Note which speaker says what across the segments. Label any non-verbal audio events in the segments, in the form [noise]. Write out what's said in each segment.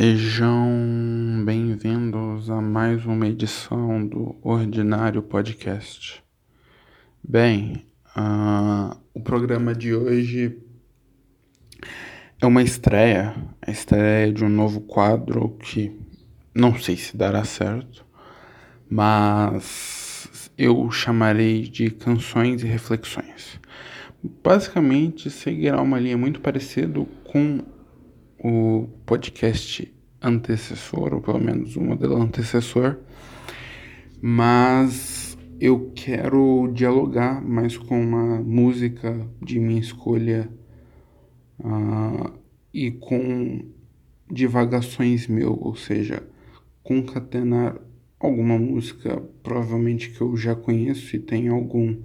Speaker 1: Sejam bem-vindos a mais uma edição do Ordinário Podcast. Bem, uh, o programa de hoje é uma estreia, a estreia de um novo quadro que não sei se dará certo, mas eu chamarei de Canções e Reflexões. Basicamente, seguirá uma linha muito parecida com o podcast antecessor, ou pelo menos o modelo antecessor, mas eu quero dialogar mais com uma música de minha escolha uh, e com divagações meu, ou seja, concatenar alguma música provavelmente que eu já conheço e tenho algum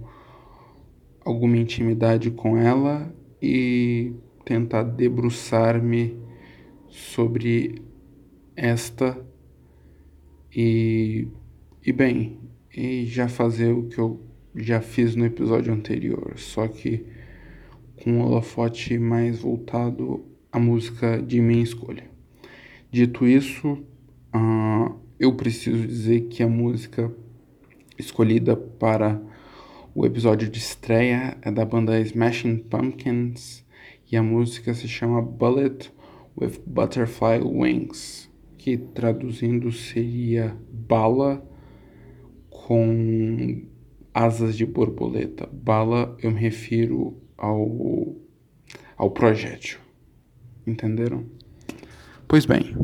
Speaker 1: alguma intimidade com ela e tentar debruçar-me sobre esta e, e bem, e já fazer o que eu já fiz no episódio anterior, só que com um holofote mais voltado à música de minha escolha. Dito isso, uh, eu preciso dizer que a música escolhida para o episódio de estreia é da banda Smashing Pumpkins e a música se chama Bullet with butterfly wings, que traduzindo seria bala com asas de borboleta. Bala eu me refiro ao, ao projétil. Entenderam? Pois bem,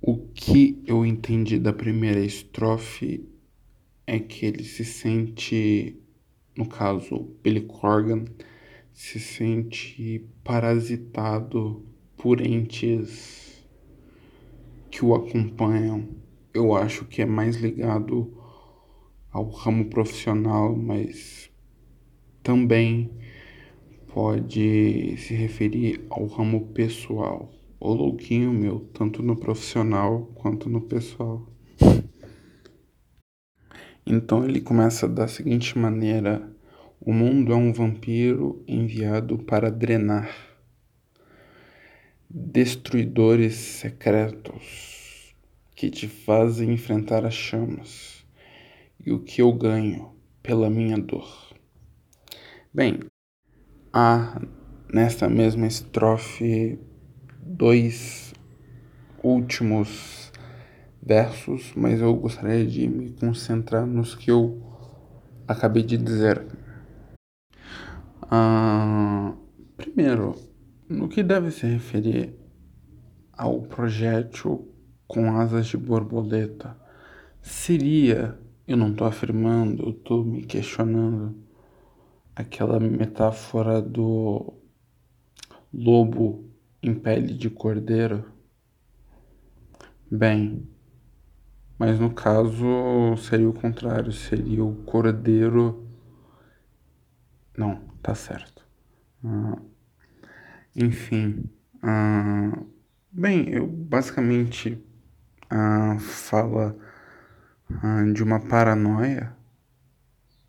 Speaker 1: o que eu entendi da primeira estrofe é que ele se sente, no caso, Billy Corgan, se sente parasitado por entes que o acompanham. Eu acho que é mais ligado ao ramo profissional, mas também pode se referir ao ramo pessoal. O louquinho meu, tanto no profissional quanto no pessoal. Então ele começa da seguinte maneira: O mundo é um vampiro enviado para drenar destruidores secretos que te fazem enfrentar as chamas e o que eu ganho pela minha dor. Bem, há nesta mesma estrofe dois últimos versos, mas eu gostaria de me concentrar nos que eu acabei de dizer. Ah, primeiro, no que deve se referir ao projétil com asas de borboleta, seria, eu não estou afirmando, estou me questionando, aquela metáfora do lobo em pele de cordeiro? Bem, mas no caso seria o contrário, seria o cordeiro. Não, tá certo. Ah, enfim, uh, bem, eu basicamente uh, fala uh, de uma paranoia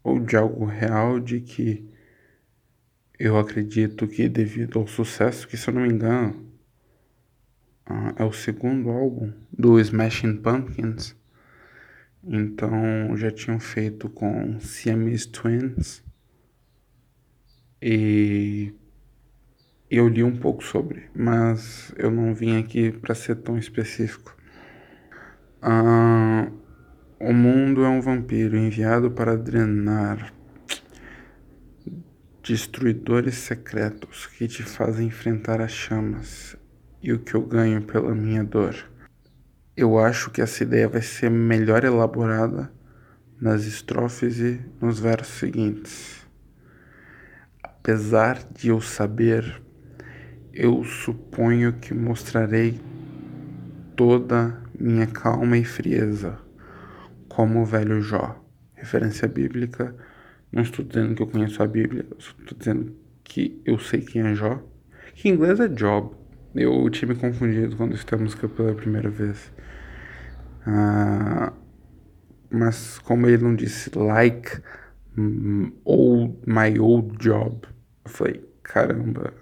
Speaker 1: ou de algo real de que eu acredito que devido ao sucesso, que se eu não me engano uh, é o segundo álbum do Smashing Pumpkins, então já tinham feito com Siamese Twins e eu li um pouco sobre, mas eu não vim aqui para ser tão específico. Ah, o mundo é um vampiro enviado para drenar destruidores secretos que te fazem enfrentar as chamas e o que eu ganho pela minha dor. Eu acho que essa ideia vai ser melhor elaborada nas estrofes e nos versos seguintes. Apesar de eu saber eu suponho que mostrarei toda minha calma e frieza, como o velho Jó. Referência bíblica. Não estou dizendo que eu conheço a Bíblia, estou dizendo que eu sei quem é Jó. Que em inglês é Job. Eu tinha me confundido quando escutei a música pela primeira vez. Ah, mas como ele não disse like old, my old job, eu falei, caramba,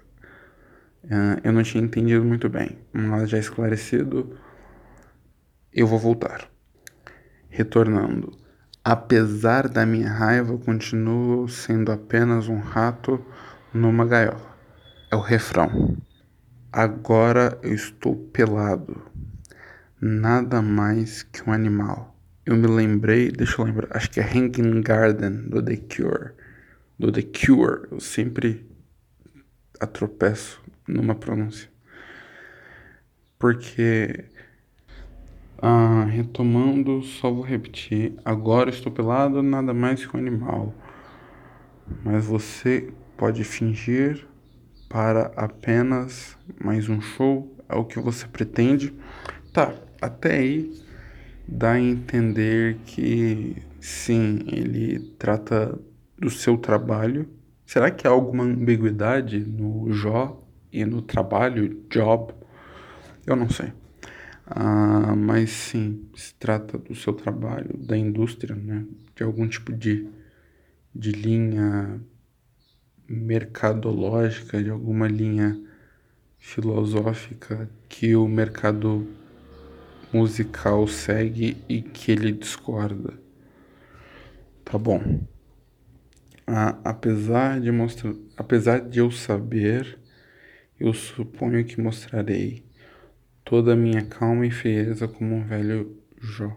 Speaker 1: Uh, eu não tinha entendido muito bem, mas já esclarecido, Eu vou voltar. Retornando. Apesar da minha raiva, continuo sendo apenas um rato numa gaiola. É o refrão. Agora eu estou pelado. Nada mais que um animal. Eu me lembrei, deixa eu lembrar, acho que é Hanging Garden do The Cure. Do The Cure. Eu sempre atropeço numa pronúncia. Porque ah, retomando, só vou repetir. Agora estou pelado, nada mais que um animal. Mas você pode fingir para apenas mais um show. É o que você pretende. Tá, até aí dá a entender que sim, ele trata do seu trabalho. Será que há alguma ambiguidade no Jó e no trabalho, job? Eu não sei. Ah, mas sim, se trata do seu trabalho, da indústria, né? De algum tipo de, de linha mercadológica, de alguma linha filosófica que o mercado musical segue e que ele discorda. Tá bom. Ah, apesar de mostrar, apesar de eu saber, eu suponho que mostrarei toda a minha calma e frieza como um velho Jó.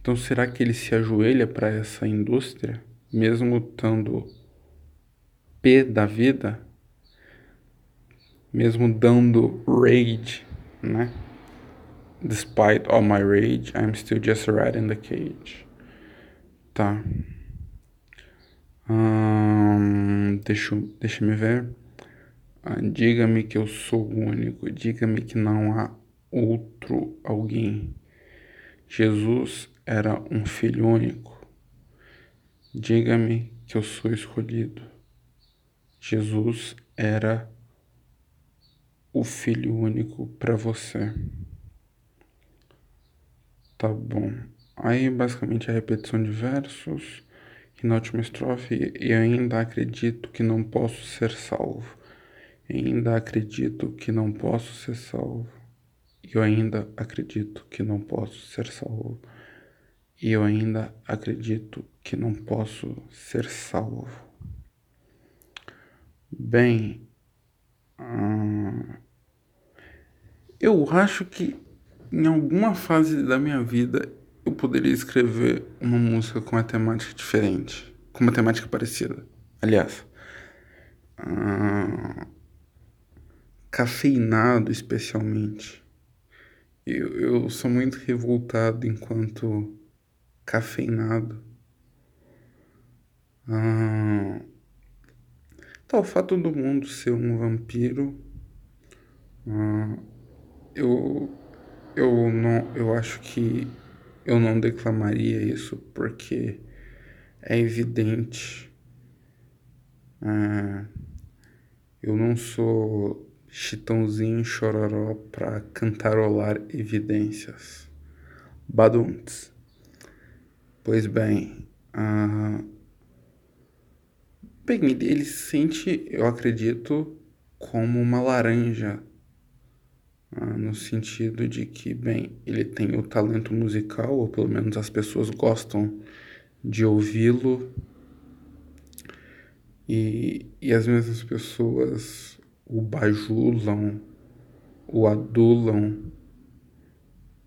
Speaker 1: Então, será que ele se ajoelha para essa indústria, mesmo estando P da vida, mesmo dando rage, né? Despite all my rage, I'm still just a rat in the cage. Tá. Deixa, deixa me ver. Ah, diga-me que eu sou único. Diga-me que não há outro alguém. Jesus era um filho único. Diga-me que eu sou escolhido. Jesus era o filho único para você. Tá bom. Aí basicamente a repetição de versos que na última estrofe e ainda acredito que não posso ser salvo. Ainda acredito que não posso ser salvo. Eu ainda acredito que não posso ser salvo. E eu ainda acredito que não posso ser salvo. Bem, hum, eu acho que em alguma fase da minha vida eu poderia escrever uma música com uma temática diferente, com uma temática parecida. Aliás, hum, cafeinado especialmente. Eu, eu sou muito revoltado enquanto cafeinado. Ah, tá, o fato do mundo ser um vampiro. Ah, eu, eu, não, eu acho que eu não declamaria isso porque é evidente. Ah, eu não sou Chitãozinho Chororó para cantarolar evidências. Badunts. Pois bem, uh... bem, ele se sente, eu acredito, como uma laranja, uh, no sentido de que, bem, ele tem o talento musical, ou pelo menos as pessoas gostam de ouvi-lo, e, e as mesmas pessoas o bajulam, o adulam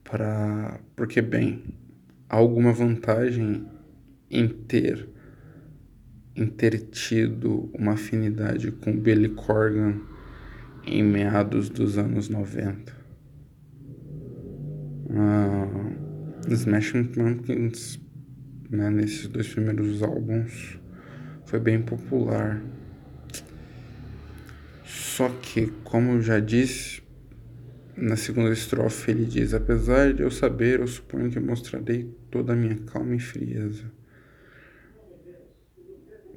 Speaker 1: para porque bem, há alguma vantagem em ter em ter tido uma afinidade com Billy Corgan em meados dos anos 90. Uh, Smashing Pumpkins, né, nesses dois primeiros álbuns, foi bem popular. Só que, como eu já disse, na segunda estrofe ele diz: Apesar de eu saber, eu suponho que mostrarei toda a minha calma e frieza.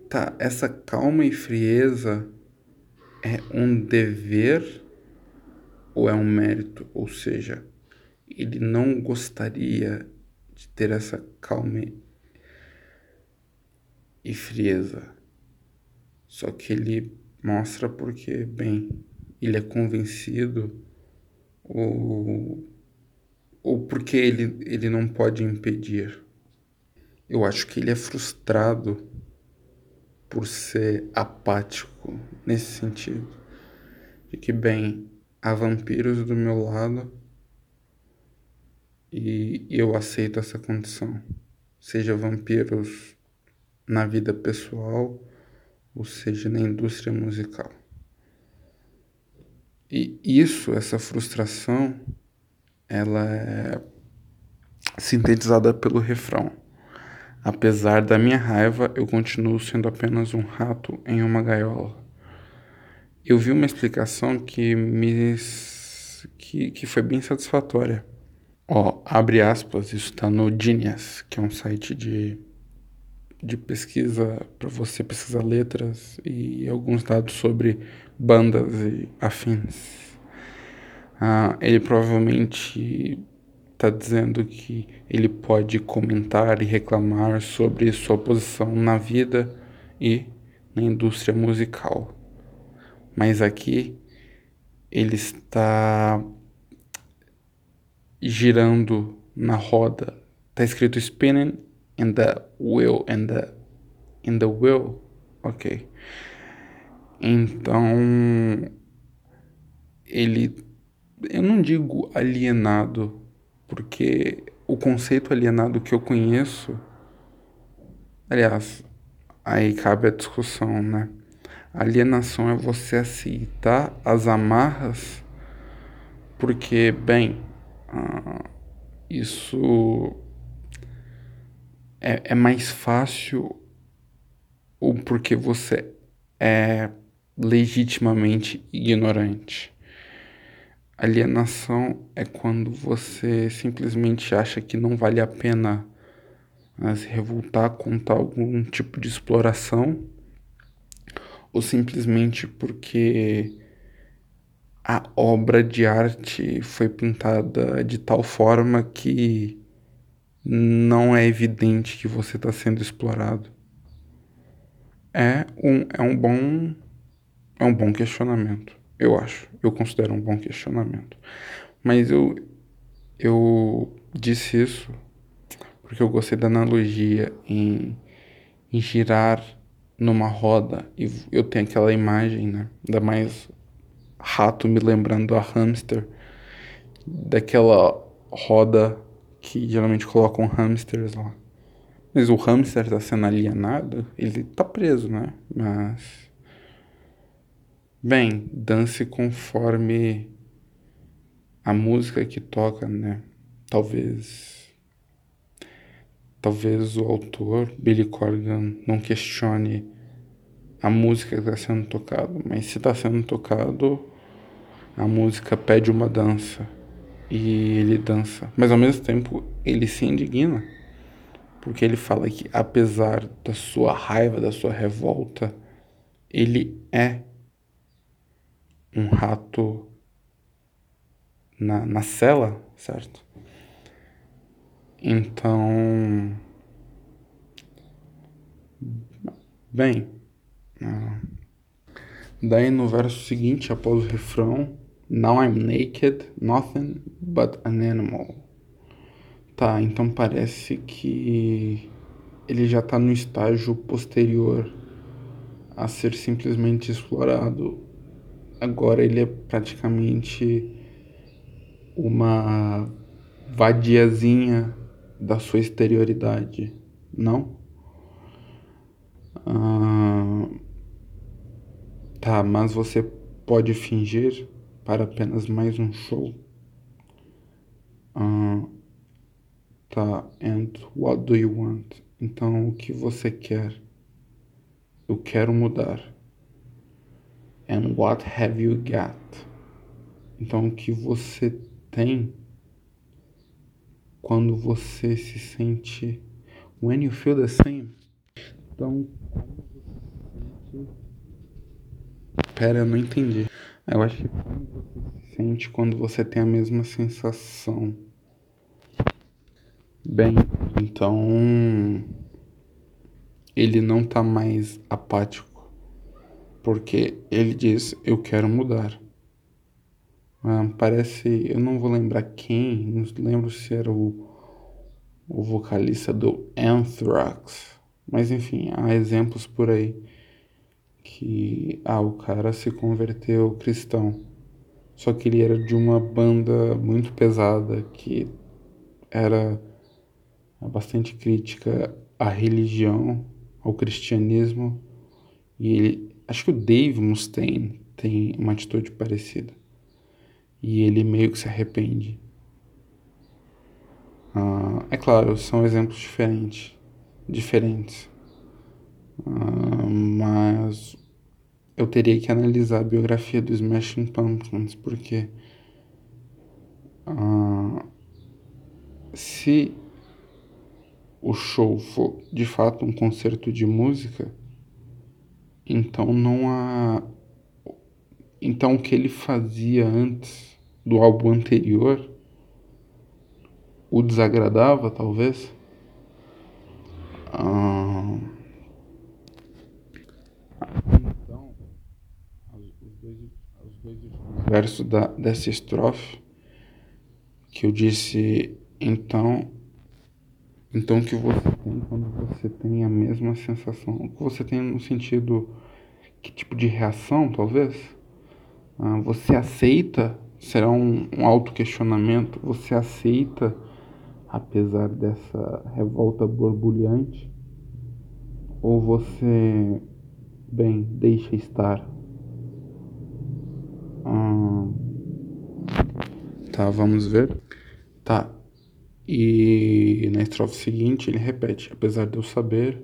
Speaker 1: Tá, essa calma e frieza é um dever ou é um mérito? Ou seja, ele não gostaria de ter essa calma e frieza. Só que ele Mostra porque, bem, ele é convencido ou ou porque ele, ele não pode impedir? Eu acho que ele é frustrado por ser apático nesse sentido. De que, bem, há vampiros do meu lado e eu aceito essa condição. Seja vampiros na vida pessoal ou seja na indústria musical. E isso, essa frustração, ela é sintetizada pelo refrão. Apesar da minha raiva, eu continuo sendo apenas um rato em uma gaiola. Eu vi uma explicação que me que, que foi bem satisfatória. Ó, abre aspas, isso está no Genius, que é um site de, de pesquisa para você pesquisar letras e alguns dados sobre bandas e afins. Ah, ele provavelmente está dizendo que ele pode comentar e reclamar sobre sua posição na vida e na indústria musical. Mas aqui ele está girando na roda. Tá escrito spinning in the wheel in the in the wheel. OK. Então ele eu não digo alienado, porque o conceito alienado que eu conheço aliás, aí cabe a discussão, né? Alienação é você aceitar as amarras porque, bem, ah, isso é, é mais fácil ou porque você é legitimamente ignorante. Alienação é quando você simplesmente acha que não vale a pena né, se revoltar contra algum tipo de exploração ou simplesmente porque a obra de arte foi pintada de tal forma que não é evidente que você está sendo explorado. É um, é um bom é um bom questionamento, eu acho. Eu considero um bom questionamento. Mas eu eu disse isso porque eu gostei da analogia em, em girar numa roda e eu tenho aquela imagem, né? Ainda mais rato me lembrando a hamster, daquela roda que geralmente colocam hamsters lá. Mas o hamster está sendo alienado, ele está preso, né? Mas. Bem, dance conforme a música que toca, né? Talvez. Talvez o autor, Billy Corgan, não questione a música que está sendo tocada, mas se está sendo tocado, a música pede uma dança e ele dança, mas ao mesmo tempo ele se indigna, porque ele fala que apesar da sua raiva, da sua revolta, ele é um rato na, na cela, certo? Então, bem, uh, daí no verso seguinte, após o refrão, Now I'm naked, nothing but an animal. Tá, então parece que ele já tá no estágio posterior a ser simplesmente explorado. Agora ele é praticamente uma vadiazinha da sua exterioridade, não? Ah, tá, mas você pode fingir para apenas mais um show? Uh, tá, and what do you want? Então, o que você quer? Eu quero mudar. And what have you got? Então, o que você tem quando você se sente. When you feel the same. Então. Pera, eu não entendi. Eu acho que você se sente quando você tem a mesma sensação. Bem, então ele não tá mais apático, porque ele diz: Eu quero mudar. Ah, parece, eu não vou lembrar quem, não lembro se era o, o vocalista do Anthrax, mas enfim, há exemplos por aí que ah, o cara se converteu cristão, só que ele era de uma banda muito pesada que era bastante crítica à religião, ao cristianismo, e ele, acho que o Dave Mustaine tem uma atitude parecida e ele meio que se arrepende. Ah, é claro, são exemplos diferentes, diferentes. Ah, mas eu teria que analisar a biografia do Smashing Pumpkins, porque ah, se o show for de fato um concerto de música, então não há. Então o que ele fazia antes do álbum anterior o desagradava, talvez. Ah, então, os dois, os dois versos da, dessa estrofe que eu disse, então, então que você tem quando você tem a mesma sensação, o que você tem no sentido, que tipo de reação, talvez? Ah, você aceita será um, um autoquestionamento. Você aceita, apesar dessa revolta borbulhante? Ou você, bem, deixa estar? Tá, vamos ver. Tá. E na estrofe seguinte ele repete: Apesar de eu saber,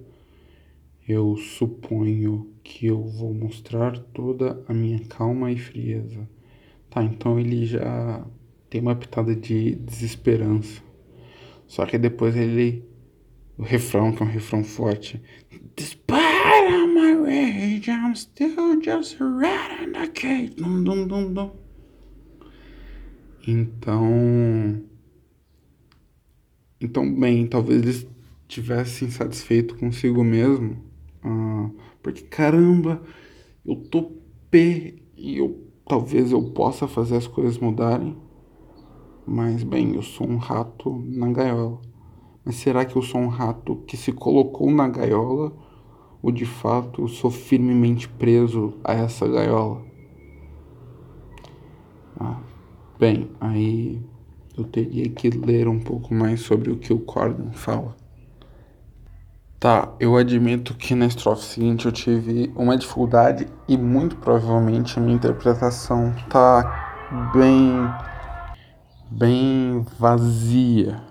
Speaker 1: eu suponho que eu vou mostrar toda a minha calma e frieza Tá, então ele já tem uma pitada de desesperança. Só que depois ele. O refrão, que é um refrão forte. Despite my rage, I'm still just rat in the cage. Dum, dum, dum, dum. Então. Então, bem, talvez ele estivesse insatisfeito consigo mesmo. Ah, porque, caramba, eu tô pé e eu talvez eu possa fazer as coisas mudarem, mas bem, eu sou um rato na gaiola. Mas será que eu sou um rato que se colocou na gaiola ou de fato sou firmemente preso a essa gaiola? Ah, bem, aí eu teria que ler um pouco mais sobre o que o Cordon fala. Tá, eu admito que na estrofe seguinte eu tive uma dificuldade e muito provavelmente a minha interpretação tá bem bem vazia.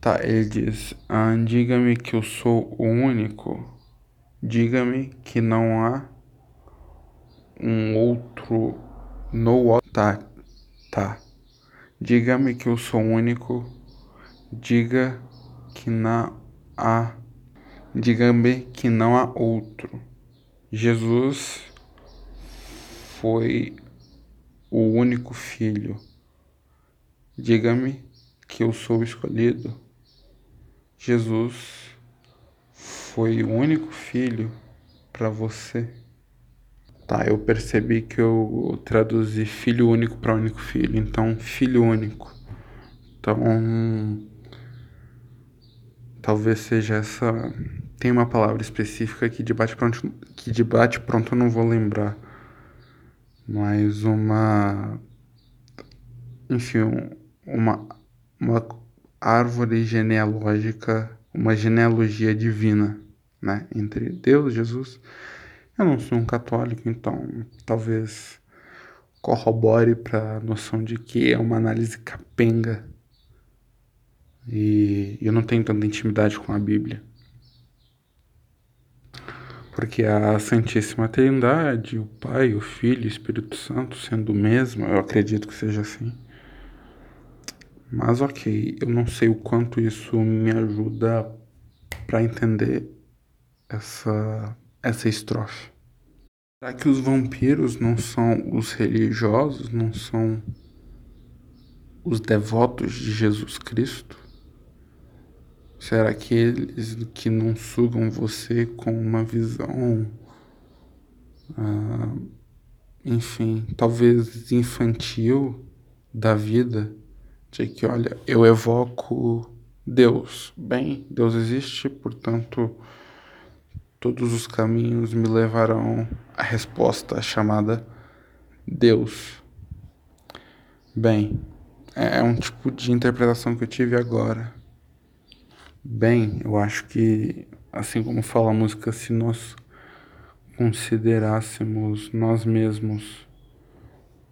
Speaker 1: Tá, ele diz: ah, diga-me que eu sou o único, diga-me que não há um outro no tá, tá. Diga-me que eu sou único, diga que não há Diga-me que não há outro. Jesus foi o único filho. Diga-me que eu sou escolhido. Jesus foi o único filho para você. Tá, eu percebi que eu traduzi filho único para único filho, então filho único. Então, talvez seja essa tem uma palavra específica que de bate pronto, que de bate pronto eu não vou lembrar. Mas uma. Enfim, uma, uma árvore genealógica, uma genealogia divina, né? Entre Deus, Jesus. Eu não sou um católico, então talvez corrobore para a noção de que é uma análise capenga. E eu não tenho tanta intimidade com a Bíblia porque a Santíssima Trindade, o Pai, o Filho o Espírito Santo sendo o mesmo, eu acredito que seja assim. Mas ok, eu não sei o quanto isso me ajuda para entender essa, essa estrofe. Será que os vampiros não são os religiosos, não são os devotos de Jesus Cristo? Será aqueles que não sugam você com uma visão ah, enfim, talvez infantil da vida, de que, olha, eu evoco Deus. Bem, Deus existe, portanto, todos os caminhos me levarão à resposta chamada Deus. Bem, é um tipo de interpretação que eu tive agora. Bem, eu acho que, assim como fala a música, se nós considerássemos nós mesmos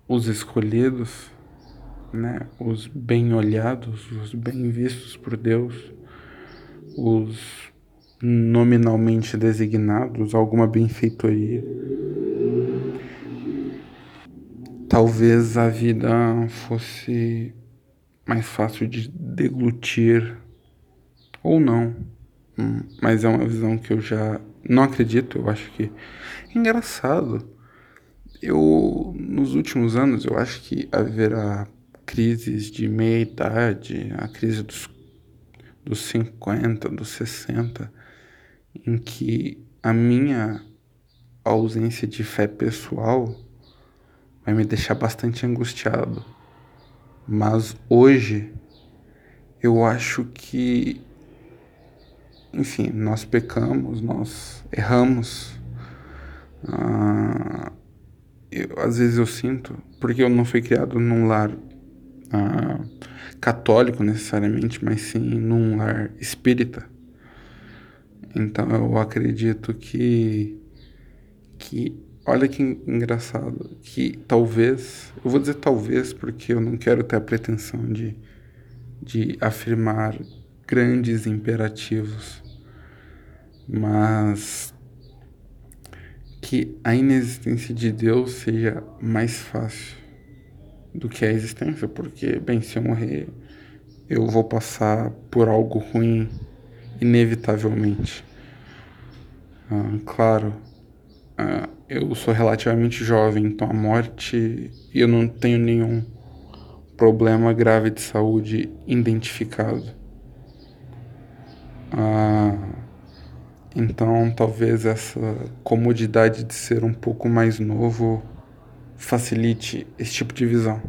Speaker 1: os escolhidos, né, os bem olhados, os bem vistos por Deus, os nominalmente designados, alguma benfeitoria. Talvez a vida fosse mais fácil de deglutir ou não, hum, mas é uma visão que eu já não acredito, eu acho que é engraçado. Eu nos últimos anos eu acho que haverá crises de meia idade, a crise dos, dos 50, dos 60, em que a minha ausência de fé pessoal vai me deixar bastante angustiado. Mas hoje eu acho que, enfim, nós pecamos, nós erramos. Ah, eu, às vezes eu sinto, porque eu não fui criado num lar ah, católico necessariamente, mas sim num lar espírita. Então eu acredito que que olha que engraçado, que talvez, eu vou dizer talvez porque eu não quero ter a pretensão de de afirmar grandes imperativos, mas que a inexistência de Deus seja mais fácil do que a existência, porque, bem, se eu morrer, eu vou passar por algo ruim, inevitavelmente. Ah, claro, ah, eu sou relativamente jovem, então a morte, eu não tenho nenhum problema grave de saúde identificado. Ah, então, talvez essa comodidade de ser um pouco mais novo facilite esse tipo de visão.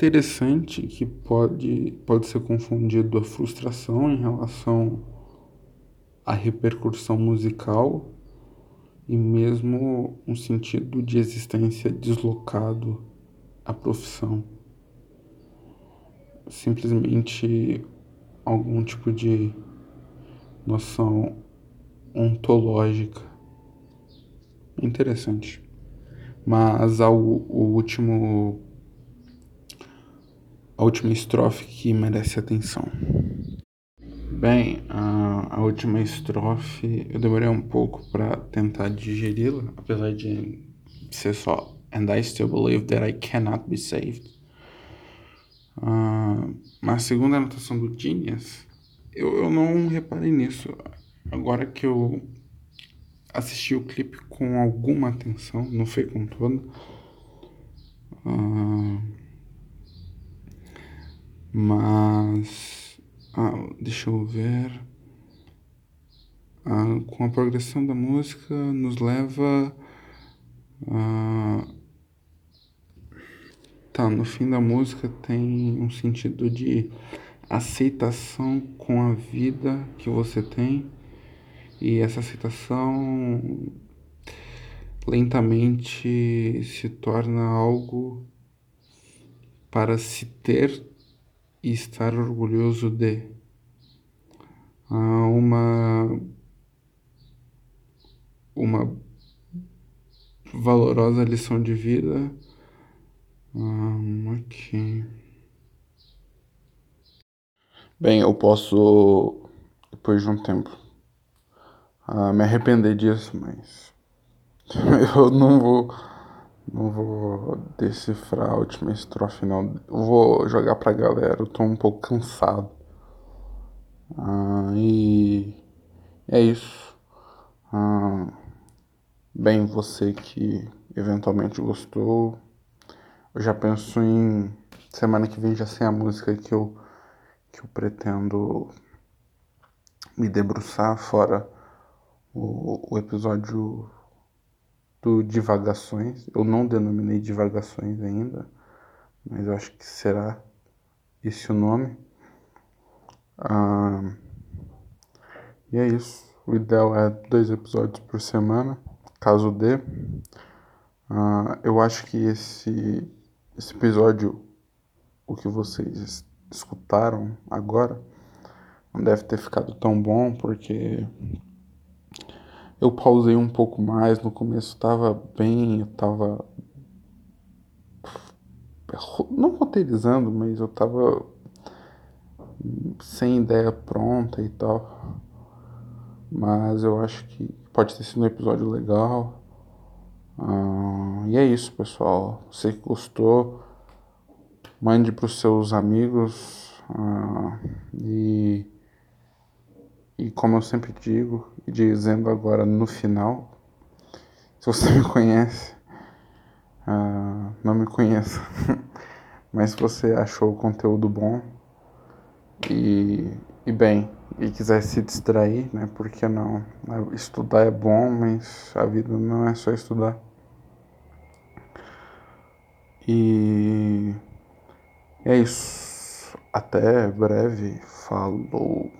Speaker 1: Interessante que pode, pode ser confundido a frustração em relação à repercussão musical e mesmo um sentido de existência deslocado à profissão. Simplesmente algum tipo de noção ontológica. Interessante. Mas ao, o último a última estrofe que merece atenção. Bem, a, a última estrofe eu demorei um pouco para tentar digeri-la, apesar de ser só And I still believe that I cannot be saved. Uh, mas segundo a anotação do Genius, eu, eu não reparei nisso. Agora que eu assisti o clipe com alguma atenção, não foi com toda. Uh, mas ah, deixa eu ver. Ah, com a progressão da música nos leva a. Tá, no fim da música tem um sentido de aceitação com a vida que você tem e essa aceitação lentamente se torna algo para se ter e estar orgulhoso de. Há uma uma valorosa lição de vida. Um, aqui. Bem, eu posso, depois de um tempo, uh, me arrepender disso, mas [laughs] eu não vou, não vou decifrar a última estrofe, não. Vou jogar pra galera, eu tô um pouco cansado. Uh, e é isso. Uh, bem, você que eventualmente gostou, eu já penso em semana que vem já sem a música que eu que eu pretendo me debruçar fora o, o episódio do Divagações. Eu não denominei Divagações ainda, mas eu acho que será esse o nome. Ah, e é isso. O ideal é dois episódios por semana, caso dê. Ah, eu acho que esse, esse episódio, o que vocês escutaram agora, não deve ter ficado tão bom, porque eu pausei um pouco mais. No começo tava bem, eu tava. Não roteirizando, mas eu tava sem ideia pronta e tal. Mas eu acho que pode ter sido um episódio legal. Ah, e é isso, pessoal. Você que gostou, mande para os seus amigos. Ah, e, e como eu sempre digo, dizendo agora no final, se você me conhece, ah, não me conheça, [laughs] mas se você achou o conteúdo bom e, e bem, e quiser se distrair, né? Por que não? Estudar é bom, mas a vida não é só estudar. E é isso. Até breve. Falou.